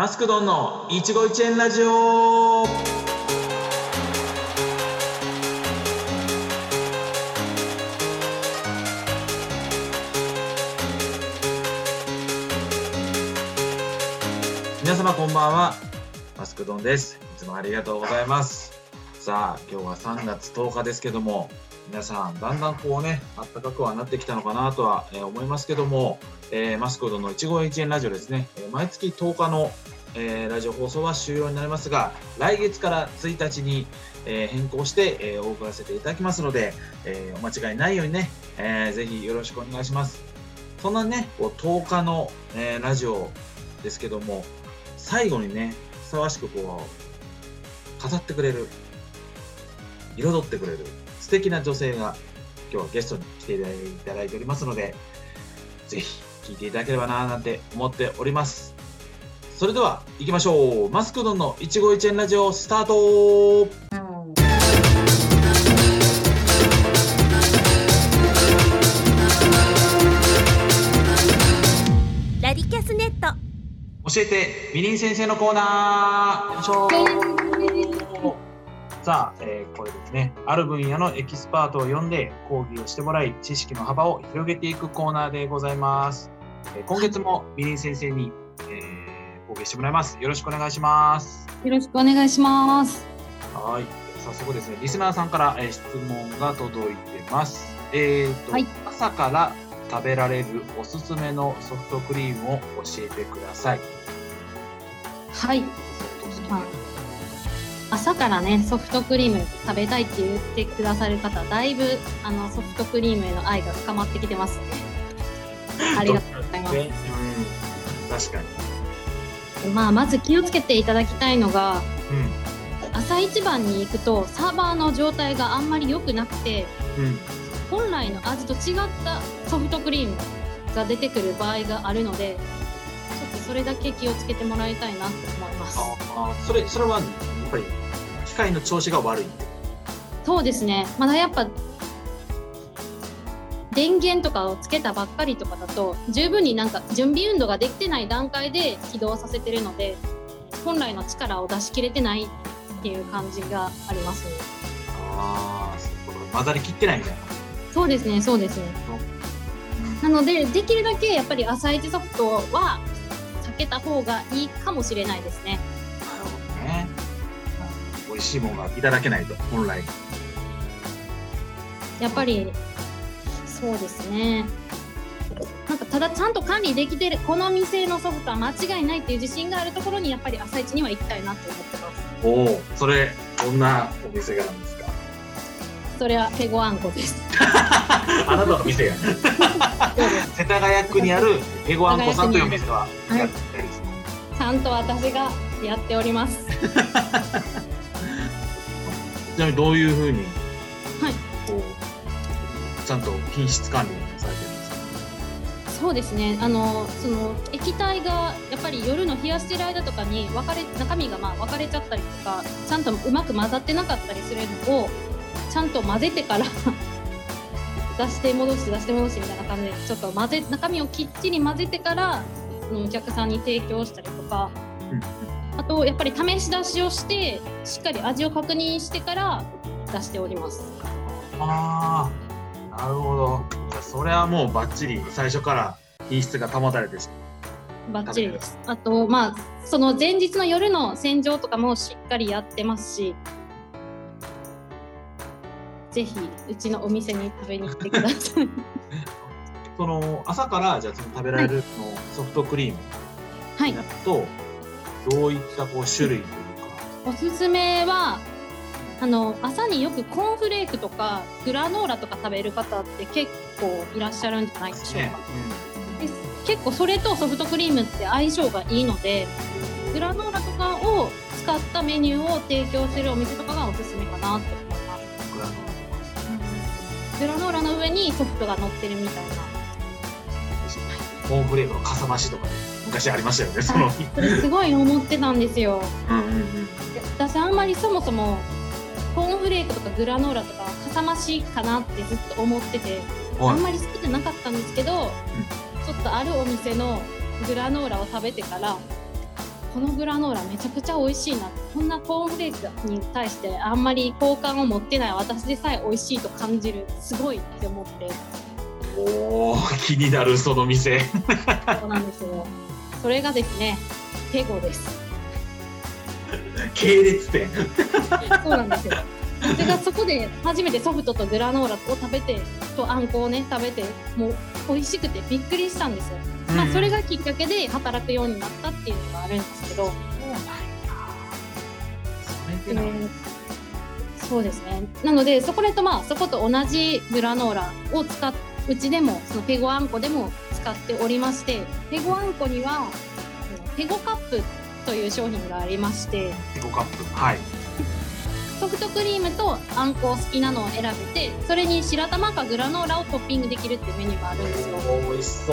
マスクドンの一期一会ラジオ。皆様こんばんは。マスクドンです。いつもありがとうございます。さあ今日は3月10日ですけども皆さんだんだんこうね暖かくはなってきたのかなとは、えー思いますけども、えーマスクドンの一期一会ラジオですね、えー毎月10日の、えーラジオ放送は終了になりますが来月から1日に、えー変更して、えーお送らせていただきますので、えお間違いないようにね、えーぜひよろしくお願いします。そんなねこう10日の、えラジオですけども最後にねふさわしくこう語ってくれる彩ってくれる素敵な女性が今日はゲストに来ていただいておりますのでぜひ聞いていただければななんて思っております。それでは行きましょう。マスクドンの一期一会ラジオスタート。ラディキャスネット。教えてみりん先生のコーナー。さあ、えーこれですね。ある分野のエキスパートを呼んで講義をしてもらい知識の幅を広げていくコーナーでございます、えー今月もみりん先生に、えー講義してもらいますよろしくお願いしますよろしくお願いします。はい早速ですねリスナーさんから、えー質問が届いてますえーと、はい朝から食べられるおすすめのソフトクリームを教えてくださいはい。まあ朝からね、ソフトクリーム食べたいって言ってくださる方、だいぶあのソフトクリームへの愛が深まってきてますね。ありがとうございます。ねうん、確かに。まあ、まず気をつけていただきたいのが、う朝一番に行くとサーバーの状態があんまり良くなくて、ん。うん。本来の味と違ったソフトクリームが出てくる場合があるので、ちょっとそれだけ気をつけてもらいたいなと思います。ああ、それ、それは、やっぱり、機械の調子が悪い。そうですね。まだやっぱ電源とかをつけたばっかりとかだと十分になんか準備運動ができてない段階で起動させてるので本来の力を出し切れてないっていう感じがありますね。ああ、混ざりきってないみたいな。そうですね、そうですね。なのでできるだけやっぱり朝一ソフトは避けた方がいいかもしれないですね。なるほどね。美味しいものがいただけないと、本来。やっぱりそうですねなんかただちゃんと管理できてるこの店のソフトは間違いないっていう自信があるところにやっぱり朝一には行きたいなと思ってますおお、それ、どんなお店がなんですか？それはペゴアンコですあなたの店が。世田谷区にあるエゴアンコさんというお店は。ちゃんと私がやっておりますちなみに、どういうふうに。ちゃんと品質管理されてるんですか。そうですねあのその液体がやっぱり夜の冷やしてる間とかに分かれ中身がまあ分かれちゃったりとかちゃんとうまく混ざってなかったりするのをちゃんと混ぜてから 出して戻して出して戻してみたいな感じでちょっと混ぜ中身をきっちり混ぜてからそのお客さんに提供したりとか、あとやっぱり試し出しをしてしっかり味を確認してから出しております。ああ、はもうバッチリ最初から品質が保たれてしバッチリです。あと、まあ、その前日の夜の洗浄とかもしっかりやってますし、ぜひ、うちのお店に食べに来てください。その朝からじゃあその食べられるのソフトクリームはいだ。とどういったこう種類というか。おすすめは、あの、朝によくコーンフレークとかグラノーラとか食べる方って結構いらっしゃるんじゃないでしょうか。で結構それとソフトクリームって相性がいいので、グラノーラとかを使ったメニューを提供してるお店とかがおすすめかなと思います。グラノーラの上にソフトが乗ってるみたいな。コーンフレークのかさ増しとかね昔ありましたよね。その。すごい思ってたんですよ。うんうんう私あんまりそもそもコーンフレークとかグラノーラとかかさ増しかなってずっと思ってて、あはいんまり好きじゃなかったんですけど、ちょっとあるお店のグラノーラを食べてからこのグラノーラめちゃくちゃ美味しいなこんなコーンフレークに対してあんまり好感を持ってない私でさえ美味しいと感じるすごいって思って。おお気になるその店。そうなんですよ。それがですねペゴです。系列店。そうなんですよ私がそこで初めてソフトとグラノーラを食べてとあんこをね食べてもう美味しくてびっくりしたんですよ、まあそれがきっかけで働くようになったっていうのがあるんですけど。それでなえーそうですね。なのでそこでとまあそこと同じグラノーラを使っうちでもそのペゴあんこでも使っておりましてペゴあんこにはペゴカップという商品がありまして。ペコカップはいソフトクリームとあんこを好きなのを選べてそれに白玉かグラノーラをトッピングできるっていうメニューがあるんですよ。お美味しそ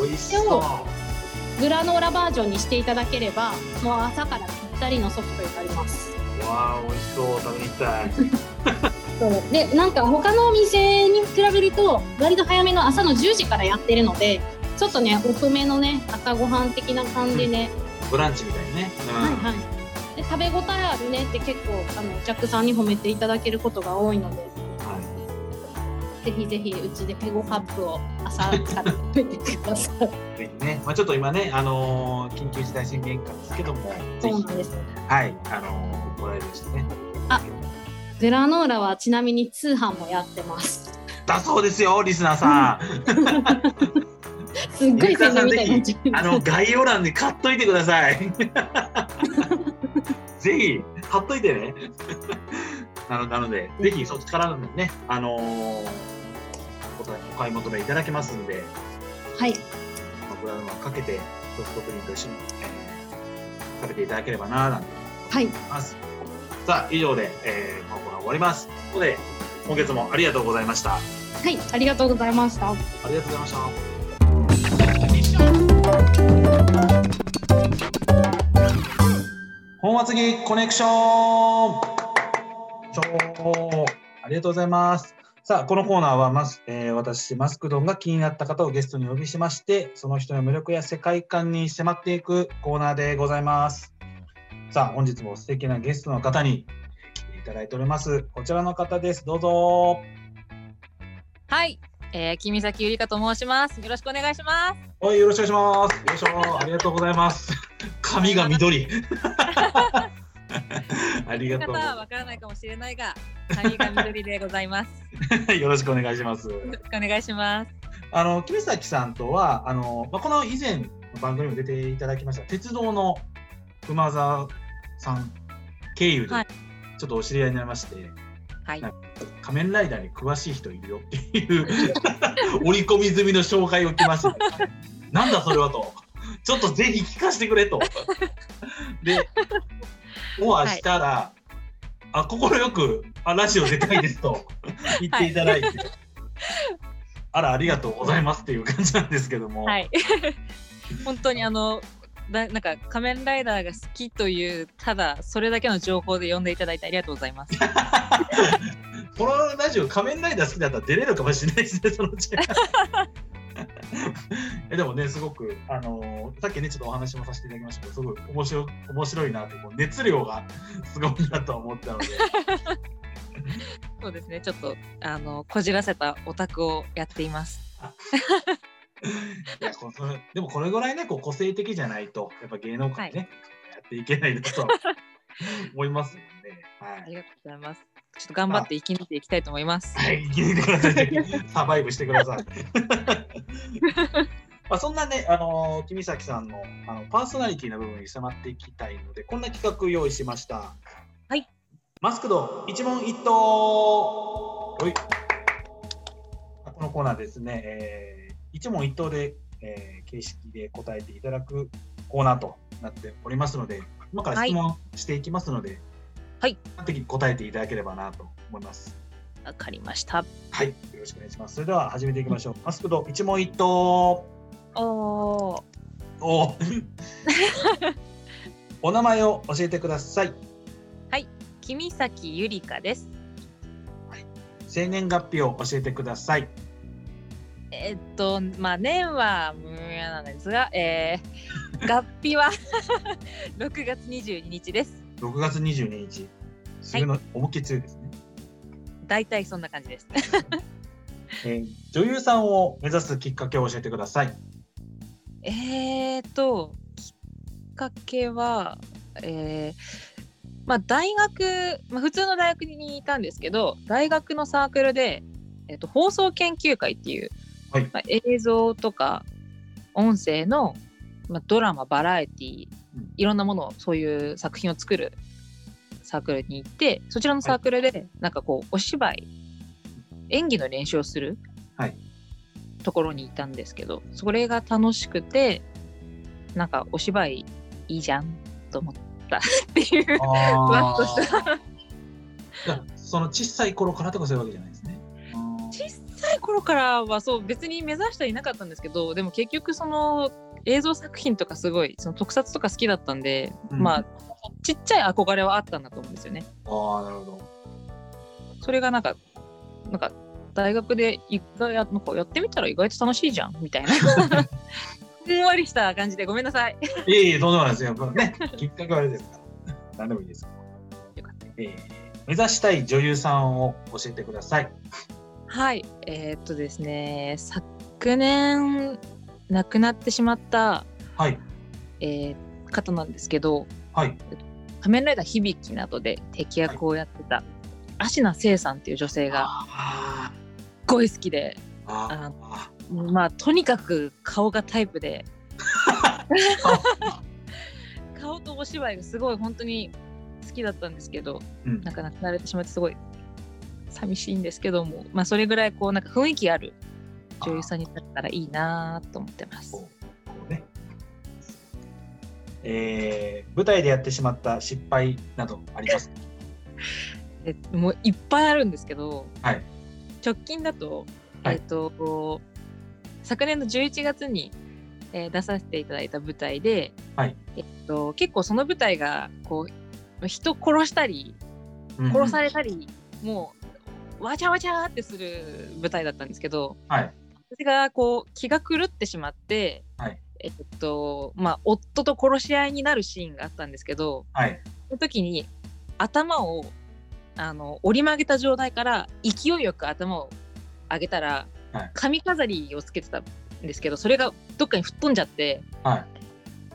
う。美味しそう。グラノーラバージョンにしていただければもう朝からぴったりのソフトになります。わあ美味しそう。食べに行きたい。そう。でなんか他のお店に比べると割と早めの朝の10時からやってるのでちょっとね遅めのね朝ごはん的な感じで。ね、ブランチみたいにね、うん。はいはいで食べ応えあるねって結構あのお客さんに褒めていただけることが多いのではぜひぜひうちでペゴカップを朝から食べてくださいい、ぜひね、まあ、ちょっと今ね、あのー緊急事態宣言下ですけども、そうなんですはい、あのー、ご来場してね。あグラノーラはちなみに通販もやってますだそうですよ、リスナーさん。すっごい宣伝みたいになっちゃうあの概要欄で買っといてください。ぜひ買っといてね。なのなので、ぜひそっちからのね、あのーお買い求めいただけますんで、はいまあ、ブラウンはかけてソフトクリームと一緒に、えー食べていただければななんてはい思います。さあ、以上で、えー、このコーナー終わります。ここで、今月もありがとうございました。あはいありがとうございましたりがとうございました。本厚木コネクションありがとうございます。さあ、このコーナーはまず、えー私、マスクドンが気になった方をゲストにお呼びしまして、その人の魅力や世界観に迫っていくコーナーでございます。さあ、本日も素敵なゲストの方に来ていただいております。こちらの方です。どうぞ。はい、えー、君崎ゆりかと申します。よろしくお願いします。はい、よろしくお願いします。よいしょ、ありがとうございます。髪が緑。ありがとうわからないかもしれないが、髪が緑でございます。よろしくお願いします。よろしくお願いします。あの、木崎さんとは、あの、まあ、この以前の番組にも出ていただきました、鉄道の熊沢さん経由ではい、ちょっとお知り合いになりまして、はい。はい仮面ライダーに詳しい人いるよっていう 折り込み済みの紹介を来まして、なんだそれはと、ちょっとぜひ聞かせてくれと。で、オアしたら、あ、快く、あ、ラジオ出たいですと言っていただいて、あら、ありがとうございますっていう感じなんですけども、はい。本当にあの、だなんか仮面ライダーが好きというただそれだけの情報で呼んでいただいてありがとうございます。このラジオ仮面ライダー好きだったら出れるかもしれないですね、そのうち。えでもね、すごく、あのーさっきね、ちょっとお話もさせていただきましたけど、すごい面白い面白いなって、こう熱量が すごいなと思ったので、そうですね。ちょっとあのこじらせたオタクをやっています。いやこでもこれぐらいね、こう個性的じゃないと、やっぱ芸能界ね、やっていけないなと思いますので、はい。ありがとうございます。ちょっと頑張って生き抜いていきたいと思います。はい、生き抜いてください。サバイブしてください。まあそんなね、あのー、君崎さんのあのパーソナリティの部分に迫っていきたいので、こんな企画用意しました。はい。マスクド一問一答。はい。このコーナーですね、えー一問一答で、えー形式で答えていただくコーナーとなっておりますので、今から質問していきますので、はい。的に答えていただければなと思います。わかりました。はい、よろしくお願いします。それでは始めていきましょう。マスクド一問一答。おお。お お名前を教えてください。君崎ゆりかです。生年月日を教えてください。えっとまあ年は無名なんですが、え合併 は 6月22日です。6月22日。すぐの思いっきり強いですね。大体そんな感じです。えー女優さんを目指すきっかけを教えてください。えーと、きっかけは、えーまあ、大学、まあ、普通の大学にいたんですけど、大学のサークルで、えーと放送研究会っていう、はいまあ、映像とか音声の、まあ、ドラマ、バラエティうんいろんなものを、そういう作品を作るサークルに行って、そちらのサークルで、なんかこう、お芝居、演技の練習をするはい。ところにいたんですけど、それが楽しくて、なんかお芝居いいじゃんと思った。っていう、わっとした。その小さい頃からとかそういうわけじゃないですね。小さい頃からはそう別に目指してはいなかったんですけどでも結局その映像作品とかすごいその特撮とか好きだったんで、うん。まあちっちゃい憧れはあったんだと思うんですよね。ああ、なるほど。それがなんかなんか大学で意外やなんかやってみたら意外と楽しいじゃんみたいな ふんわりした感じでごめんなさい。いえいえ、どうでもないですよ。ね、きっかけはあれですから。何でもいいです。よかったえー目指したい女優さんを教えてください。はいえーっとですね昨年亡くなってしまった、はい。えー方なんですけどはい。仮面ライダー響などで敵役をやってた、芦名聖さんっていう女性があすごい好きでーあー。まあとにかく顔がタイプで 顔とお芝居がすごい本当に好きだったんですけどうんなんか亡くなられてしまってすごい寂しいんですけどもまあそれぐらいこうなんか雰囲気ある女優さんになったらいいなと思ってます。えー舞台でやってしまった失敗などありますか？えもういっぱいあるんですけど、はい。直近だと,、はい。えっと昨年の11月に、えー出させていただいた舞台で、はい。えっと、結構その舞台がこう人殺したり殺されれたり、もうわちゃわちゃってする舞台だったんですけどはい。私がこう気が狂ってしまって、はいえっとまあ、夫と殺し合いになるシーンがあったんですけど、はい。その時に頭をあの折り曲げた状態から勢いよく頭を上げたら、はい髪飾りをつけてたんですけどそれがどっかに吹っ飛んじゃってはい。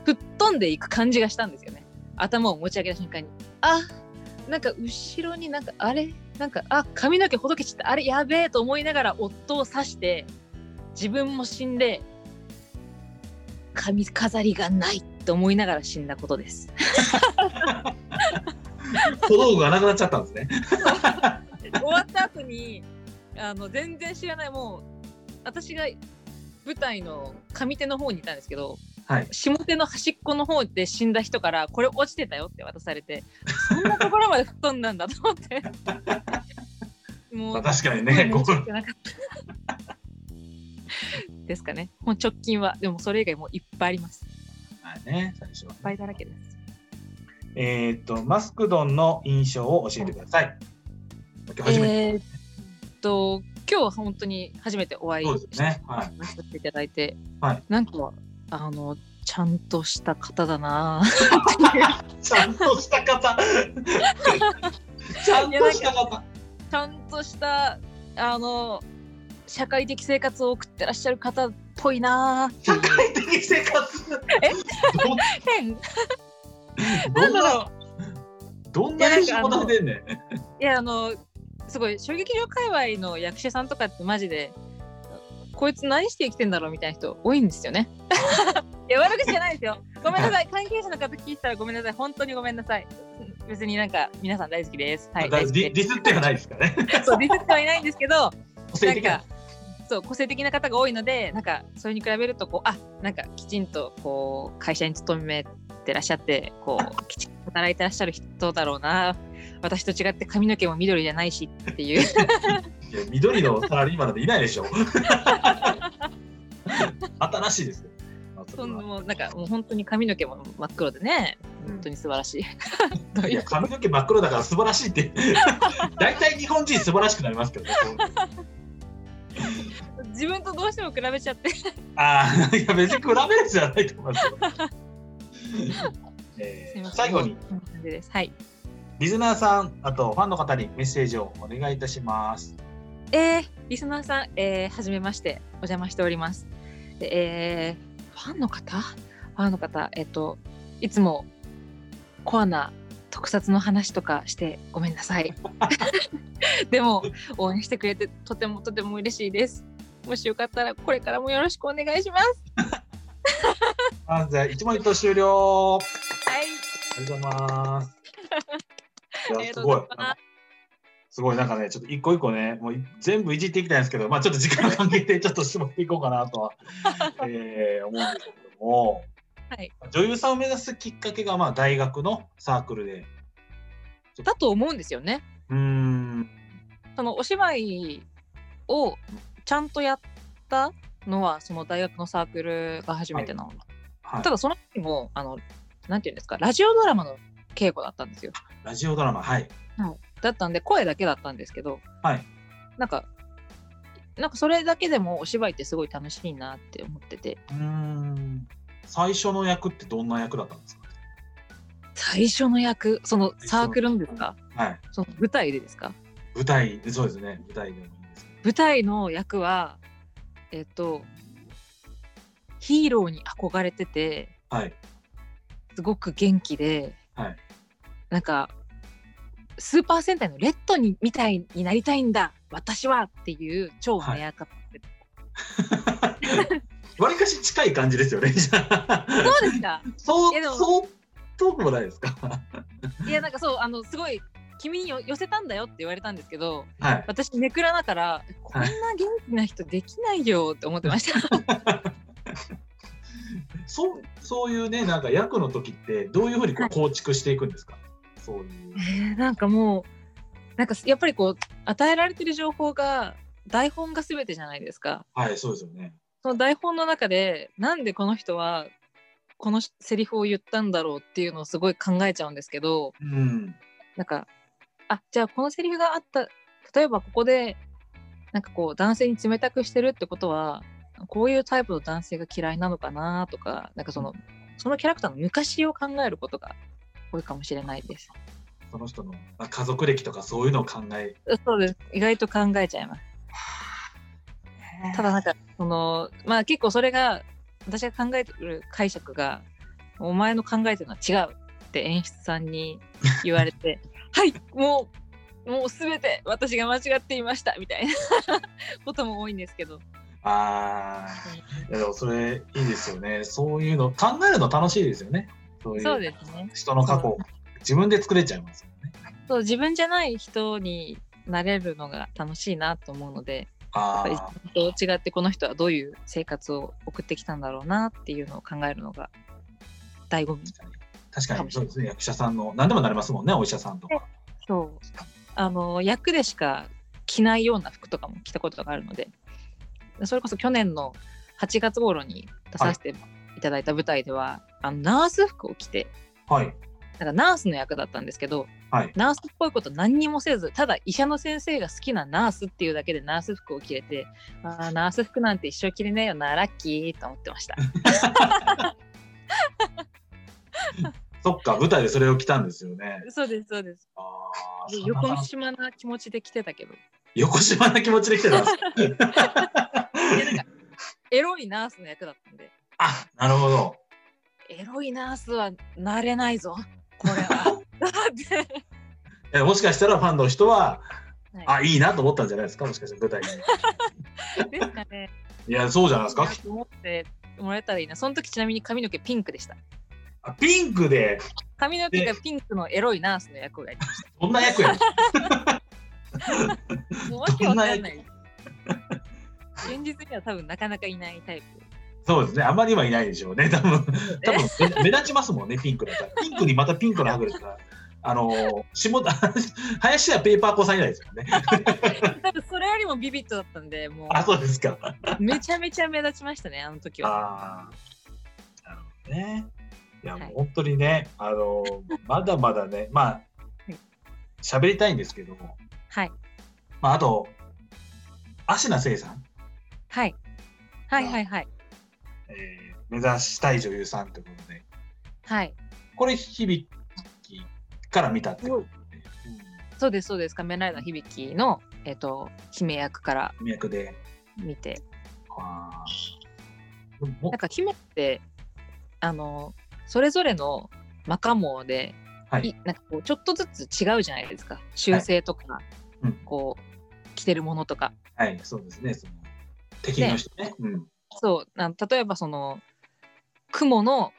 吹っ飛んでいく感じがしたんですよね頭を持ち上げた瞬間にあなんか後ろになんかあれ？なんかあ髪の毛ほどけちゃったあれやべえと思いながら夫を刺して自分も死んで髪飾りがないと思いながら死んだことです。小道具がなくなっちゃったんですね。終わった後にあの全然知らないもう私が舞台の上手の方にいたんですけどはい。下手の端っこの方で死んだ人からこれ落ちてたよって渡されてそんなところまで吹っ飛んだんだと思って もまあ、確かにね、ですかねもう直近はでもそれ以外もういっぱいありますいっうね、最初は、ぱいだらけですえーっと、マスクドンの印象を教えてください。今日初めて。えーっと今日は本当に初めてお会いそうですね。はい。させていただいて、はいなんかあのちゃんとした方だな ちゃんとした方。ちゃんとした方。ちゃんとしたあの社会的生活を送ってらっしゃる方っぽいな。社会的生活？え？ど変？いどんな？どんな印象が出んねん？やあのすごい衝撃場界隈の役者さんとかってマジでこいつ何して生きてんだろうみたいな人多いんですよね。いや悪口じゃないですよ。ごめんなさい。関係者の方聞いてたらごめんなさい。本当にごめんなさい。別になんか皆さん大好きです。はいディスってはないですからね。す そうディスってはいないんですけどなんか。そう個性的な方が多いのでなんかそれに比べるとこうあなんかきちんとこう会社に勤めてらっしゃってこうきちんと働いてらっしゃる人だろうな私と違って髪の毛も緑じゃないしっていう いや緑のサラリーマンなんていないでしょ。新しいですよ。まあそそんもうなんかもう本当に髪の毛も真っ黒でねうん本当に素晴らしい。どういやいう髪の毛真っ黒だから素晴らしいって 大体日本人素晴らしくなりますけどね。自分とどうしても比べちゃってああ いや別に比べるじゃないと思いますよ。えー最後にはいリスナーさんあとファンの方にメッセージをお願いいたします。えー、リスナーさん、えー、はじめまして、お邪魔しております。でえー、ファンの方？ファンの方、えっ、と、いつもコアな特撮の話とかしてごめんなさい。でも、応援してくれてとてもとても嬉しいです。もしよかったら、これからもよろしくお願いします。あじゃあ一問一答終了。はい。ありがとうございます。いやすごいす。すごいなんかね、ちょっと一個一個ね、もうい全部いじっていきたいんですけど、まあちょっと時間の関係でちょっと絞っていこうかなとは、えー思うんですけども、はい、女優さんを目指すきっかけがまあ大学のサークルで、だと思うんですよね。うーん、そのお芝居をちゃんとやったのは、その大学のサークルが初めてなの。はい。た、だその時もあのなんていうんですかラジオドラマの稽古だったんですよ。ラジオドラマ、はい、だったんで声だけだったんですけどはい、なんかなんかそれだけでもお芝居ってすごい楽しいなって思ってて。うーん、最初の役ってどんな役だったんですか？最初の役そのサークルのですか？はい、その舞台でですか？舞台、そうですね、舞台でも。舞台の役はえっとヒーローに憧れててはい、すごく元気で、はい。なんかスーパー戦隊のレッドにみたいになりたいんだ私はっていう超目赤、わりかし近い感じですよね。そうですか。そうそう遠くもないですか。いやなんかそうあのすごい君によ寄せたんだよって言われたんですけどはい。私ネクラだからこんな元気な人できないよって思ってました。そうそういうねなんか役の時ってどういうふうにこう構築していくんですか？そういう。えーなんかもうなんかやっぱりこう与えられてる情報が台本が全てじゃないですか。はいそうですよね。その台本の中でなんでこの人はこのセリフを言ったんだろうっていうのをすごい考えちゃうんですけどうん。なんかあじゃあこのセリフがあった例えばここでなんかこう男性に冷たくしてるってことはこういうタイプの男性が嫌いなのかなとかなんかそのそのキャラクターの昔を考えることが多いかもしれないです。その人のまあ家族歴とかそういうのを考え。そうです意外と考えちゃいます。ただなんかそのまあ結構それが私が考えてる解釈がお前の考えてるのは違うって演出さんに言われて はいもうもうすべて私が間違っていましたみたいな ことも多いんですけどああ。でもそれいいですよね。そういうの考えるの楽しいですよね。そういうそうですね人の過去を自分で作れちゃいますよね。そう自分じゃない人になれるのが楽しいなと思うのであやっぱりと違ってこの人はどういう生活を送ってきたんだろうなっていうのを考えるのが醍醐味あ。確かにそうですね。役者さんの何でもなれますもんね。お医者さんとか。そうあの役でしか着ないような服とかも着たことがあるのでそれこそ去年の8月頃に出させていただいた舞台では、あのナース服を着てはい。なんかナースの役だったんですけど、はいナースっぽいこと何にもせずただ医者の先生が好きなナースっていうだけでナース服を着れてあーナース服なんて一生着れねえよなラッキーと思ってました そっか舞台でそれを着たんですよね。そうですそうです。ああ。横島な気持ちで着てたけど。横島な気持ちで来てた んですかエロいナースの役だったんで。あなるほど。エロいナースはなれないぞこれは。って。えもしかしたらファンの人は、はい。あいいなと思ったんじゃないですか？もしかしたら舞台に。ですかね。いやそうじゃないですか？と思ってもらえたらいいな。その時ちなみに髪の毛ピンクでしたあピンクで髪の毛がピンクのエロいナースの役をやりましどんな役や もうわけわかんない現実には多分なかなかいないタイプそうですね。あんまり今いないでしょうね。多分多分目目立ちますもんね、ピンクだったら。ピンクにまたピンクのハグですから。あの下田 林家ペーパー子さん以来ですよね。多分それよりもビビットだったんでもあ、そうですか。うめちゃめちゃ目立ちましたねあの時はああ。なるほどね。い。や、はいもう本当にね、あのまだまだね、まあい、喋、りたいんですけども、はい。まあ、あと、芦名聖さん、はい。はいはいはい。えー目指したい女優さんということで、はい。これ響きから見たってこと、ねそうですそうです。仮面ライダー響のえっ、と姫役からうん、脈で。見て、あー。でもなんか姫ってあのそれぞれの魔カモで、はい。いなんかこうちょっとずつ違うじゃないですか。修正とか、うん。こう着てるものとか。はい、そうですね。その敵の人ね。うん。そう。なん例えばその雲の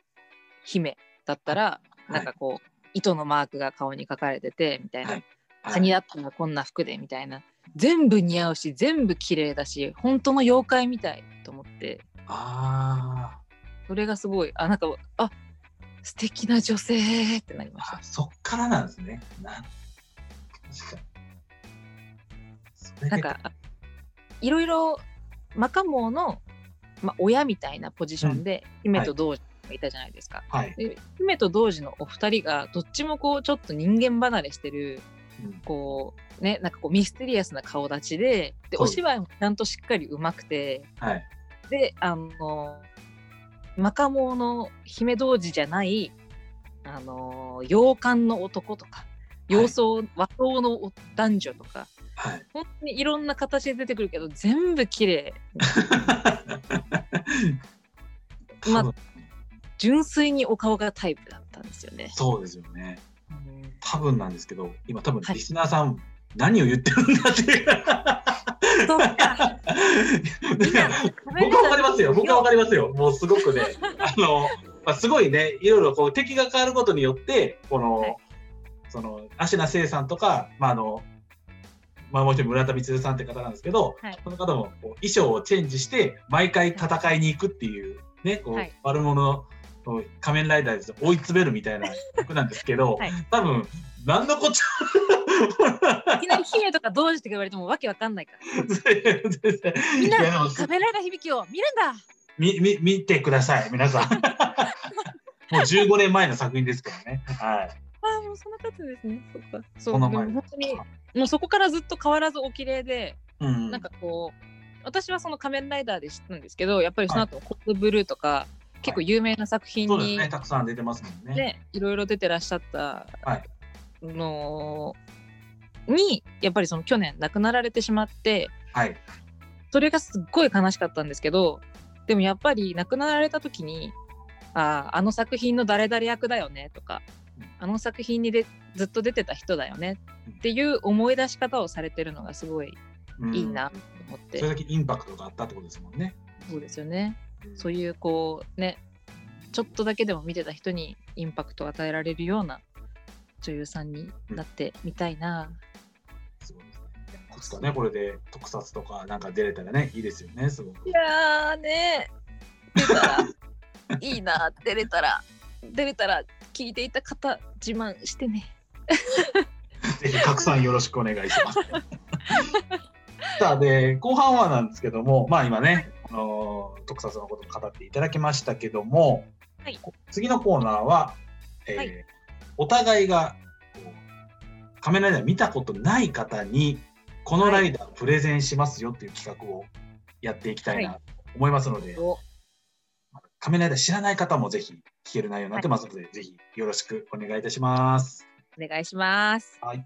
姫だったら、い。なんかこう糸のマークが顔に書かれててみたいな、はい。カニだったらこんな服でみたいな。全部似合うし全部綺麗だし本当の妖怪みたいと思って。あそれがすごい。あなんかあ素敵な女性ってなりました。そっからなんですね。なんかあいろいろマカモの、まあ、親みたいなポジションで、姫と同時がいたじゃないですか。はい。で姫と同時のお二人がどっちもこうちょっと人間離れしてるうんこうねなんかこうミステリアスな顔立ちででお芝居もちゃんとしっかり上手くてはい。であのマカモの姫同時じゃないあの洋館の男とか洋装、和装の男女とかはい。本当にいろんな形で出てくるけど全部綺麗 まあ純粋にお顔がタイプだったんですよね。そうですよね。うん多分なんですけど、今多分はいリスナーさん、何を言ってるんだっていう。僕はわかりますよ。僕はわかりますよ。もうすごくね、あの、まあ、すごいね、いろいろこう敵が変わることによって、この、はい。その、芦名聖さんとか、まあ、あの、まあ、もう一人村田光さんって方なんですけど、はい。この方もこう衣装をチェンジして、毎回戦いに行くっていう、ね、こう、はい。悪者を仮面ライダーで追い詰めるみたいな曲なんですけど、はい。多分、何のこっちゃいきなり 姫とか同時って言われてもわけわかんないから。みみんな仮面ライダー響きを見るんだみみ見てください、皆さん。もう15年前の作品ですからね。はい。ああ、もうそんな経つんですね。そっか。そう、その前でも本当に、もうそこからずっと変わらずお綺麗で、うん。なんかこう、私はその仮面ライダーで知ったんですけど、やっぱりその後、コードブルーとか、結構有名な作品に、そうですね、たくさん出てますもんね。ね、いろいろ出てらっしゃったはいのに、やっぱりその去年亡くなられてしまって、はい。それがすっごい悲しかったんですけどでもやっぱり亡くなられた時にあああの作品の誰々役だよねとかあの作品にでずっと出てた人だよねっていう思い出し方をされてるのがすごいうんいいなと思って、それだけインパクトがあったってことですもんね。そうですよねそういいうこうねちょっとだけでも見てた人にインパクトを与えられるような女優さんになってみたいな、うん。ですかね、これで特撮とかなんか出れたらね、いいですよね、すごく。いやーね。出たらいいな 出れたら。出れたら聞いていた方自慢してね。ぜひ拡散よろしくお願いします。さあ、で、後半はなんですけども、まあ今ね、あのー特撮のことを語っていただきましたけども、はい。次のコーナーは、えーはい。お互いが仮面ライダー見たことない方に、このライダープレゼンしますよっていう企画をやっていきたいなと思いますので、お。仮面ライダー知らない方もぜひ聞ける内容になってますので、ぜひよろしくお願いいたします。お願いします。はい。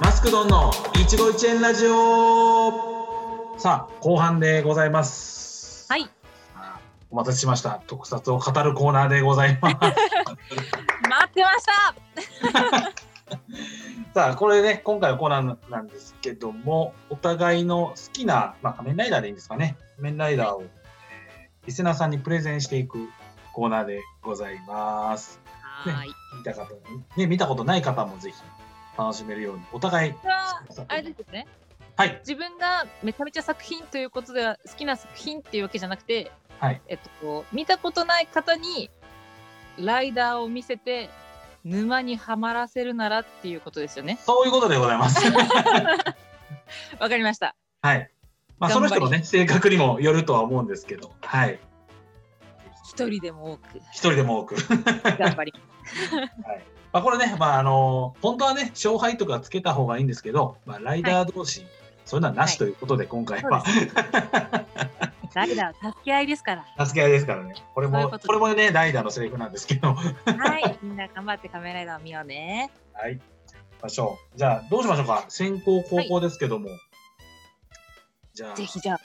マスクドンの一期一会ラジオさあ後半でございます。はい。お待たせしました。特撮を語るコーナーでございます。待ってました。さあこれね今回はコーナーなんですけどもお互いの好きな、まあ、仮面ライダーでいいんですかね。仮面ライダーを、えーリスナーさんにプレゼンしていくコーナーでございます。はーい。見た方ね見たことない方もぜひ楽しめるようにお互いあれですよねはい。自分がめちゃめちゃ作品ということでは好きな作品っていうわけじゃなくて、はい。えっと、こう見たことない方にライダーを見せて沼にはまらせるならっていうことですよね。そういうことでございます。わかりました。はい。まあその人のね性格にもよるとは思うんですけど。はい。一人でも多く。一人でも多く。頑張り。ます。はい。ままあこれね、まああの、本当はね、勝敗とかつけた方がいいんですけど、まあライダー同士、そういうのはなしということで、今回は、ライダー助け合いですから。助け合いですからね。これも、これもね、ライダーのセリフなんですけど、ははい。みんな頑張って仮面ライダーを見ようね。い。行きましょう。じゃあ、どうしましょうか。先攻、後攻ですけども。じゃあ、ぜひじゃあ。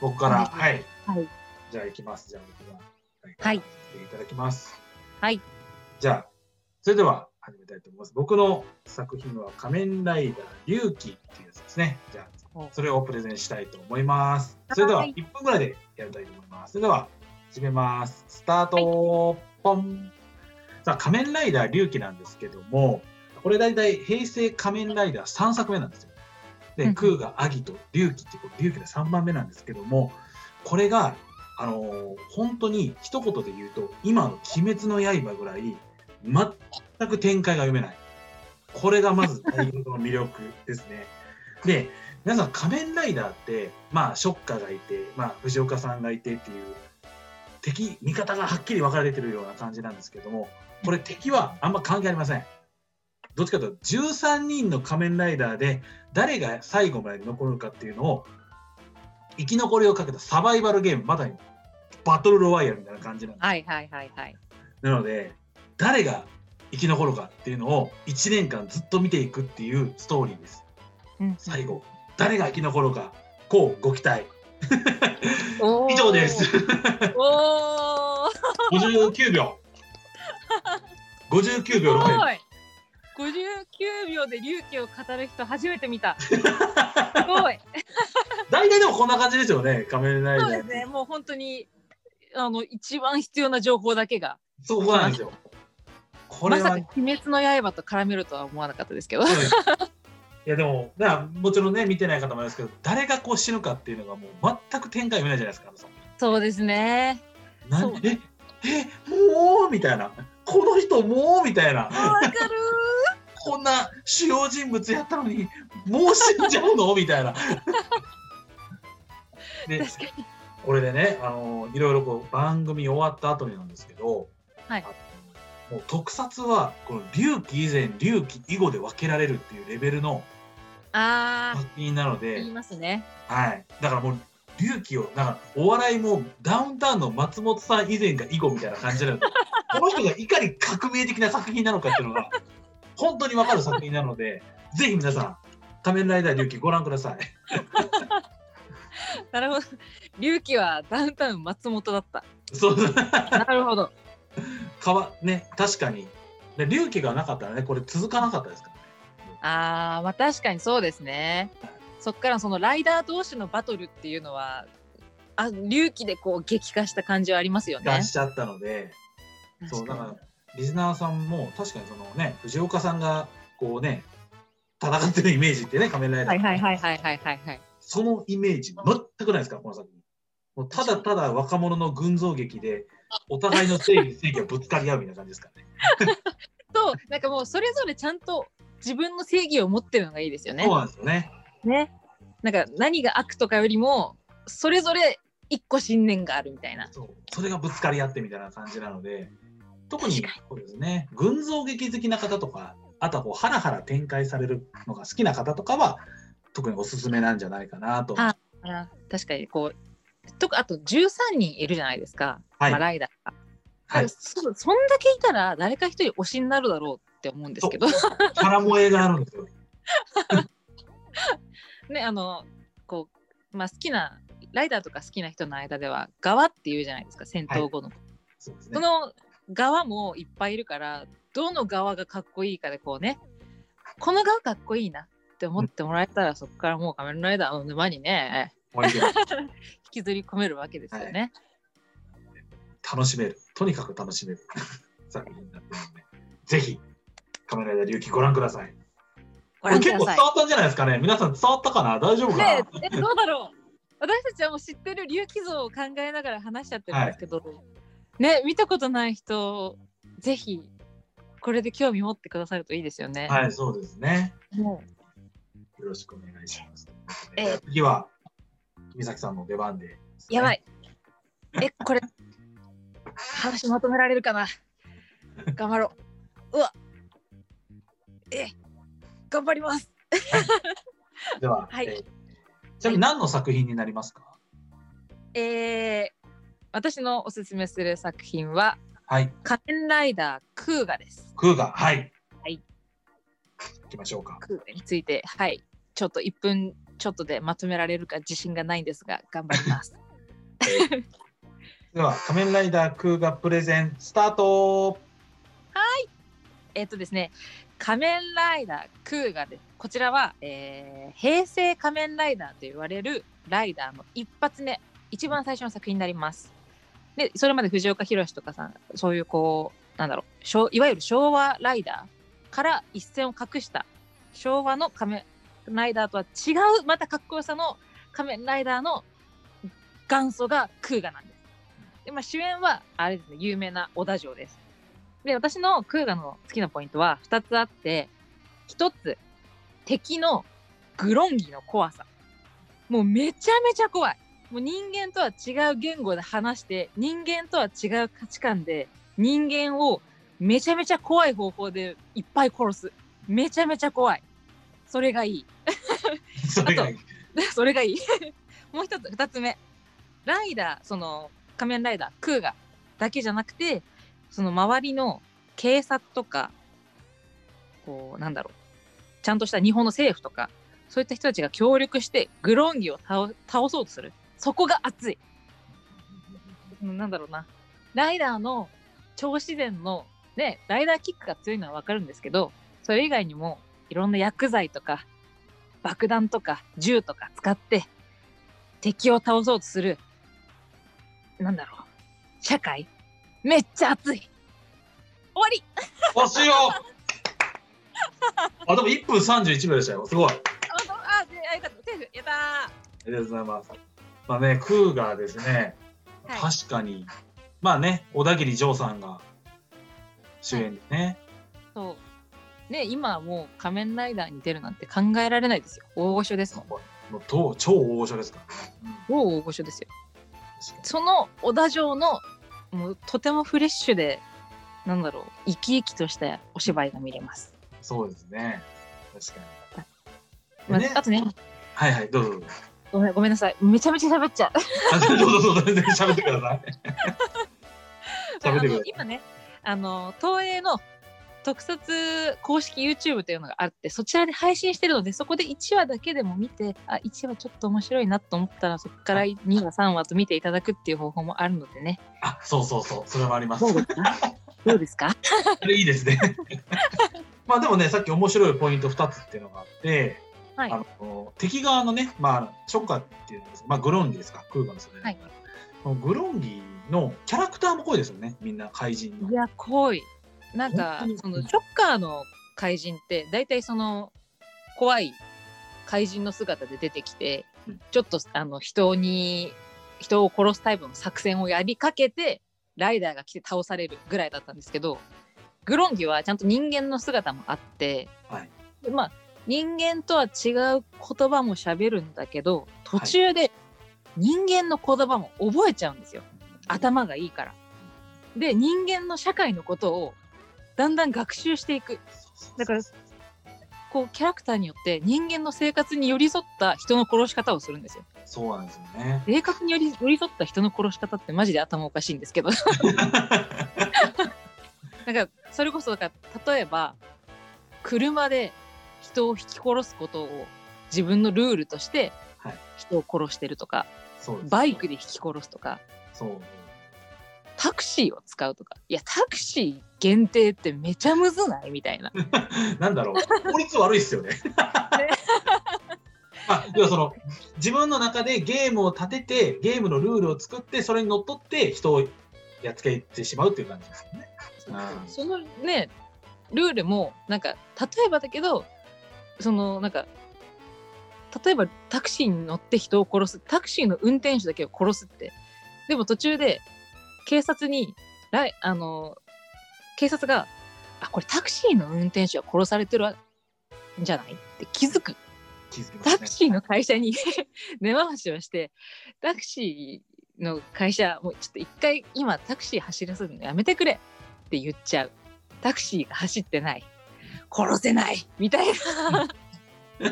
僕から、おは願い。はい。じゃあ、行きます。じゃあ、僕が。はいいただきます。はい。じゃあ、それでは始めたいと思います。僕の作品は仮面ライダー龍騎っていうやつですね。じゃあ、それをプレゼンしたいと思います。それでははい1分ぐらいでやりたいと思います。それでは始めます。スタート、ポン。さあ、仮面ライダー龍騎なんですけども、これ大体平成仮面ライダー3作目なんですよ。で、うんうん空がアギと龍騎ってこう龍騎の3番目なんですけども、これが、あのー本当に一言で言うと、今の鬼滅の刃ぐらい、全く展開が読めない。これがまず大学の魅力ですね。で、皆さん仮面ライダーって、まあ、ショッカーがいて、まあ、藤岡さんがいてっていう、敵、味方がはっきり分かれてるような感じなんですけども、これ敵はあんま関係ありません。どっちかというと、13人の仮面ライダーで、誰が最後まで残るかっていうのを、生き残りをかけたサバイバルゲーム、まだにバトルロワイヤルみたいな感じなんです。はいはいはいはい。なので、誰が生き残るかっていうのを1年間ずっと見ていくっていうストーリーです。うん最後、誰が生き残るか、こうご期待。以上です。おー59秒。59す秒ご6い59秒で隆起を語る人初めて見た。すごい。大体でもこんな感じですよね、仮面ライダー。そうですね。もう本当にあの一番必要な情報だけが。そこなんですよ。こまされは、か鬼滅の刃と絡めるとは思わなかったですけど。いやでも、だからもちろんね、見てない方もいますけど、誰がこう死ぬかっていうのがもう全く展開読めないじゃないですか、そうですね。なんえ、え、もう？みたいな。この人もう？みたいな。わかるこんな主要人物やったのに、もう死んじゃうの？みたいな。で。これでね、あのいろいろこう番組終わった後になんですけど、はいもう特撮はこの龍騎以前、龍騎以後で分けられるっていうレベルのあ作品なのあ、で言い、ますね。はい、だからもう龍騎を、だからお笑いもダウンタウンの松本さん以前が以後みたいな感じなので、この人がいかに革命的な作品なのかっていうのが本当に分かる作品なので、ぜひ皆さん、仮面ライダー龍騎ご覧ください。なるほど。隆起はダウンタウン松本だった。そうなるほど。かわね確かにで龍騎がなかったらねこれ続かなかったですかああ、まあ確かにそうですね。そっからそのライダー同士のバトルっていうのは、あ隆起でこう激化した感じはありますよね出。しちゃったのでそうだ確かからリスナーさんも確かにそのね藤岡さんがこうね戦ってるイメージってね仮面ライにダー、はいはいはいはいはいはいはい。そのイメージ全くないですからこの作品もうただただ若者の群像劇でお互いの正義正義がぶつかり合うみたいな感じですからね そう、なんかもうそれぞれちゃんと自分の正義を持ってるのがいいですよねそう。なんですよねね。なんか何が悪とかよりも、それぞれ一個信念があるみたいな。そうそれがぶつかり合ってみたいな感じなので特にそうですね群像劇好きな方とかあとはこうハラハラ展開されるのが好きな方とかは特におすすめなんじゃないかなと。ああ確かにこう、とかあと13人いるじゃないですか、はいまあ、ライダーが。はい、そそんだけいたら誰か一人推しになるだろうって思うんですけど。腹萌えがあるんですよ。ね。あのこう、まあ、好きなライダーとか好きな人の間では側っていうじゃないですか戦闘後の、そうですね。その側もいっぱいいるからどの側がかっこいいかでこうねこの側かっこいいなって思ってもらえたら、そこからもう仮面ライダーの沼にね引きずり込めるわけですよね。楽しめる。とにかく楽しめる。作品になってるので、ぜひ、カメラで龍騎ご覧ください。ごこれ結構覧ください伝わったんじゃないですかね。皆さん伝わったかな？大丈夫かな、ねええどうだろう？私たちはもう知ってる龍騎像を考えながら話しちゃってるんですけど、ね見たことない人ぜひこれで興味持ってくださるといいですよね。はい、そうですね。もよろしくお願いします。ええ次は、君崎さんの出番で、うやばい。えこれ話まとめられるかな？頑張ろう。うわえ頑張ります では、はいえーちなみに何の作品になりますか？えー、私のおすすめする作品ははい。仮面ライダークーガですクーガ、はい。はい。行きましょうか。クーガについてはいちょっと1分ちょっとでまとめられるか自信がないんですが頑張ります では、仮面ライダークーガプレゼンスタートえっとですね仮面ライダークーガですこちらは、えー平成仮面ライダーと言われるライダーの一発目一番最初の作品になります。でそれまで藤岡弘とかさんそういうこうなんだろういわゆる昭和ライダーから一線を画した昭和の仮面ライダーとは違うまたかっこよさの仮面ライダーの元祖がクーガなんです。で、まあ、主演はあれですね有名な小田城です。で私のクーガの好きなポイントは2つあって1つ敵のグロンギの怖さ。もうめちゃめちゃ怖い。もう人間とは違う言語で話して人間とは違う価値観で人間をめちゃめちゃ怖い方法でいっぱい殺す。めちゃめちゃ怖い。それがいい。それがいい。それがいい。もう一つ二つ目。ライダーその仮面ライダークーガだけじゃなくてその周りの警察とかこうなんだろうちゃんとした日本の政府とかそういった人たちが協力してグロンギを倒そうとする。そこが熱い。なんだろうな。ライダーの超自然のねライダーキックが強いのは分かるんですけどそれ以外にもいろんな薬剤とか爆弾とか銃とか使って敵を倒そうとするなんだろう社会めっちゃ熱い。終わり。惜しいよ あ、でも1分31秒でしたよ。すごい。ああどあであよかった。セーフやったりがとうございます。まあね、クーガですね、ーはい。確かに、まあね、小田切丈さんが主演でね。そう。ね今はもう仮面ライダーに出るなんて考えられないですよ。大御所ですもん。もう超超大御所ですか。らね。うん。超大御所ですよ。その小田城のもうとてもフレッシュでなんだろう生き生きとしたお芝居が見れます、そうですね。確かまあに。ね、あとねはいはい、どうぞどうぞ。ごめんごめんなさいめちゃめちゃ喋っちゃうあどうぞどうぞ、全然喋ってください。喋ってくださいあの今ねあの東映の特撮公式 YouTube というのがあってそちらで配信してるのでそこで1話だけでも見てあ1話ちょっと面白いなと思ったらそこから2話3話と見ていただくっていう方法もあるのでね。あ、そうそうそう、それもあります。どうですか？それいいですね。まあでもね、さっき面白いポイント2つっていうのがあって、はい。あの敵側のね、まあ、ショッカーっていうんです。まあ、グロンギですか、クーガのそれ、はい。グロンギのキャラクターも濃いですよね、みんな怪人の。い。や濃いなんかそのショッカーの怪人って大体その怖い怪人の姿で出てきて、うん。ちょっとあの人に人を殺すタイプの作戦をやりかけてライダーが来て倒されるぐらいだったんですけどグロンギはちゃんと人間の姿もあって、はい。でまあ人間とは違う言葉も喋るんだけど途中で人間の言葉も覚えちゃうんですよ。頭がいいから。で人間の社会のことをだんだん学習していくだからこうキャラクターによって人間の生活に寄り添った人の殺し方をするんですよ。そうなんですよね。生活に寄り寄り添った人の殺し方ってマジで頭おかしいんですけど なんかそれこそだから例えば車で人を引き殺すことを自分のルールとしてはい人を殺してるとか、そうですバイクで引き殺すとかそう。タクシーを使うとかいやタクシー限定ってめちゃむずない？みたいな。なんだろう、法律悪いっすよね。あ要はその自分の中でゲームを立ててゲームのルールを作ってそれにのっとって人をやっつけてしまうっていう感じですよね。うんそのねルールもなんか例えばだけどそのなんか例えばタクシーに乗って人を殺すタクシーの運転手だけを殺すって。でも途中で警察にライあの警察があこれタクシーの運転手が殺されてるんじゃない？って気づく。気づきますね。タクシーの会社に 根回しをしてタクシーの会社もうちょっと一回今タクシー走らせるのやめてくれ。って言っちゃう。タクシーが走ってない。殺せない。みたいな。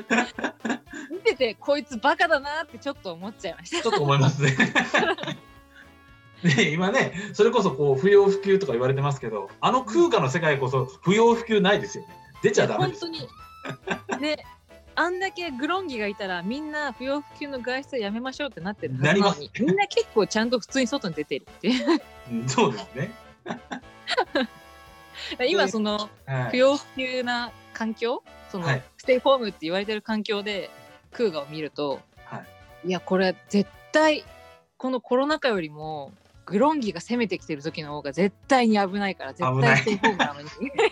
見ててこいつバカだなってちょっと思っちゃいました。ちょっと思いますね。ね今ね、それこそこう不要不急とか言われてますけど、あの空間の世界こそ不要不急ないですよね。出ちゃダメです。本当に ねあんだけグロンギがいたらみんな不要不急の外出をやめましょうってなってるなのにみんな結構ちゃんと普通に外に出てるっていううんそうですね。今そのはい。不要不急な環境その、はいステイホームって言われてる環境でクーガを見ると、、はいやこれ絶対このコロナ禍よりもグロンギが攻めてきてる時の方が絶対に危ないから絶対ステイホームなのに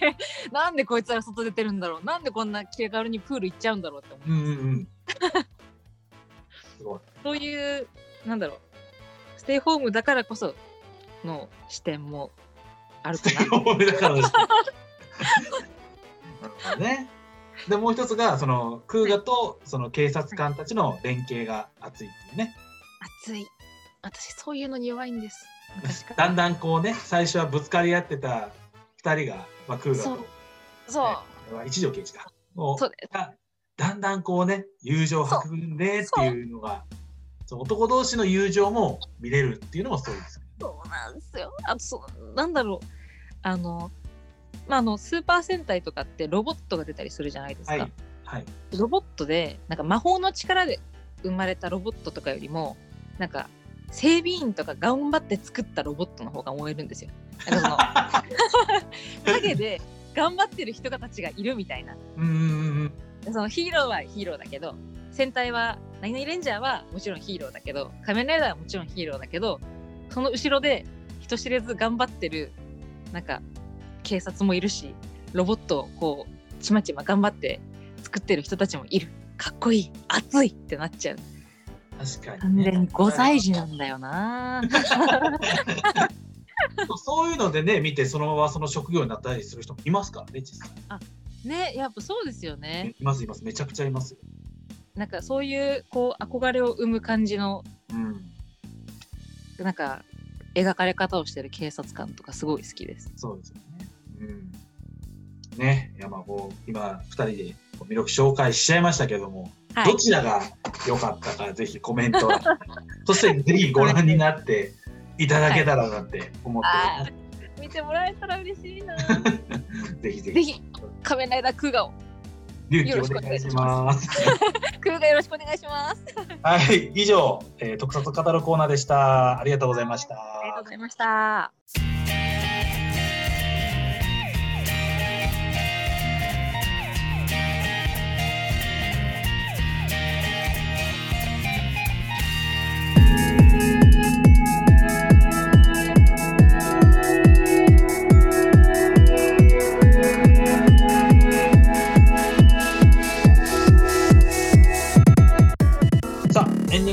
なんでこいつら外出てるんだろう？なんでこんな気軽にプール行っちゃうんだろうって思ううんうんうん。すごい。そういうなんだろうステイホームだからこその視点もあるかな。なね。でもう一つがそのクーガとその警察官たちの連携が熱いっていうね。熱い私そういうのに弱いんですだんだんこうね最初はぶつかり合ってた二人が、まあ、クーガそうとそう、ね一条刑事か。もうそうですだだんだんこうね友情を育んでっていうのがそう男同士の友情も見れるっていうのもそうです。そうなんですよ。あとそうなんだろうあのまああのスーパー戦隊とかってロボットが出たりするじゃないですか。はいはい。ロボットでなんか魔法の力で生まれたロボットとかよりもなんか整備員とか頑張って作ったロボットの方が燃えるんですよ。なんかその 影で頑張ってる人たちがいるみたいな。うんそのヒーローはヒーローだけど戦隊は何々レンジャーはもちろんヒーローだけど仮面ライダーはもちろんヒーローだけどその後ろで人知れず頑張ってるなんか警察もいるしロボットをこうちまちま頑張って作ってる人たちもいるかっこいい熱いってなっちゃう確かに、完ね。全に5歳児なんだよな そういうのでね見てそのままその職業になったりする人もいますからね実際。ねやっぱそうですよねいますいますめちゃくちゃいますよ。なんかそういうこう憧れを生む感じのうん。なんか描かれ方をしてる警察官とかすごい好きですそうですよね。うん。ね、いやまあこう今二人で魅力紹介しちゃいましたけども、はいどちらが良かったかぜひコメント、そしてぜひご覧になっていただけたらなって思っており見てもらえたら嬉しいな。ぜひぜひ仮面ライダークーガを勇気をお願いします。クーガよろしくお願いしますはい、以上、えー特撮語るコーナーでした。ありがとうございました。ありがとうございました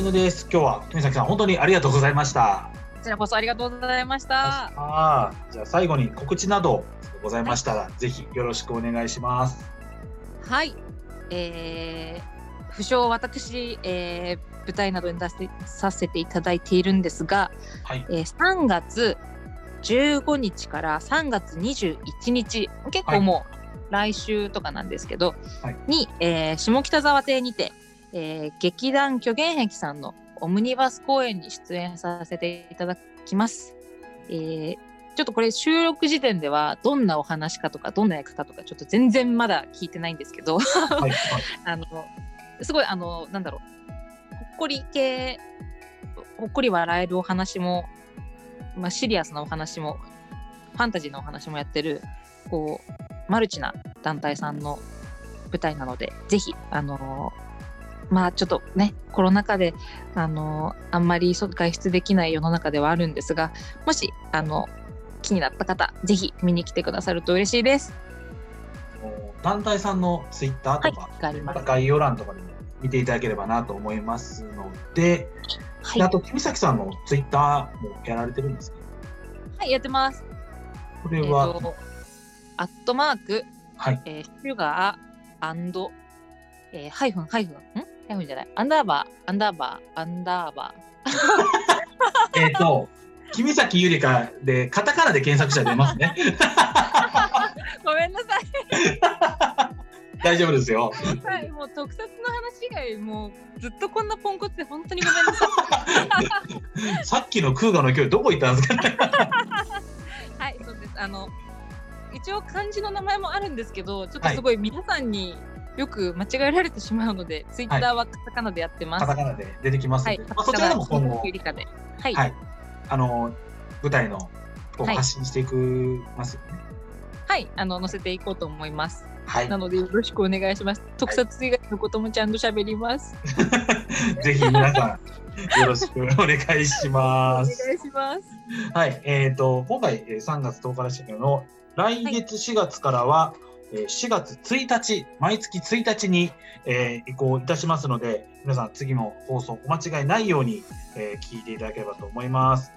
グです。今日は君崎さん本当にありがとうございました。こちらこそありがとうございましたあーじゃあ最後に告知などございましたら、ぜひよろしくお願いします。はいえー、不詳私、えー舞台などに出せさせていただいているんですが、はい。えー3月15日から3月21日結構もう来週とかなんですけど、はいに、えー下北沢邸にて、えー劇団虚言癖さんのオムニバス公演に出演させていただきます。えーちょっとこれ収録時点ではどんなお話かとかどんな役かとかちょっと全然まだ聞いてないんですけどは い。あのすごいあのなんだろうほっこり系ほっこり笑えるお話も、まあ、シリアスなお話もファンタジーのお話もやってるこうマルチな団体さんの舞台なのでぜひあのまあちょっとねコロナ禍であのあんまり外外出できない世の中ではあるんですがもしあの気になった方ぜひ見に来てくださると嬉しいです。団体さんのツイッターとか、はい、概要欄とかでも見ていただければなと思いますので、はいであと、君崎さんのツイッターもやられてるんですか？はい、やってます。これは、と、アットマーク、はい。えー、シュガーアンド、えー、ハイフン、ハイフン、んハイフンじゃない、アンダーバー、アンダーバー、アンダーバー。えっ、と、君崎ゆりかで、カタカナで検索したら出ますね。ごめんなさ 大丈夫ですよ。い。はい、もう特撮の話以外、もうずっとこんなポンコツで本当にごめんなさい。さっきの空河の勢いどこ行ったんですかね。はい、そうです。あの、一応漢字の名前もあるんですけど、ちょっとすごい皆さんによく間違えられてしまうので、ツイッターはカタカナでやってます。カタカナで出てきますはい、ので、まあ、そちらでも今後。はい、はいあの舞台のこうはい発信していくますよね。はい、あの載せていこうと思います。はい。なのでよろしくお願いします。特撮以外のこともちゃんと喋ります。ぜひ皆さんよろしくお願いしお願います。します。はい。えっ、と今回えー3月10日でしたけど来月4月からは、えー4月1日毎月1日に、えー移行いたしますので皆さん次の放送お間違いないように、えー聞いていただければと思います。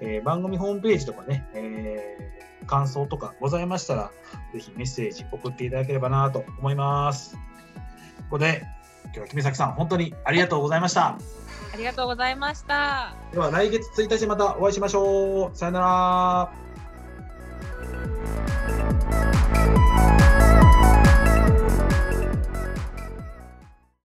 えー番組ホームページとかね、えー感想とかございましたらぜひメッセージ送っていただければなと思います。ここで今日は君崎さん本当にありがとうございました。ありがとうございました。では来月1日またお会いしましょう。さよなら。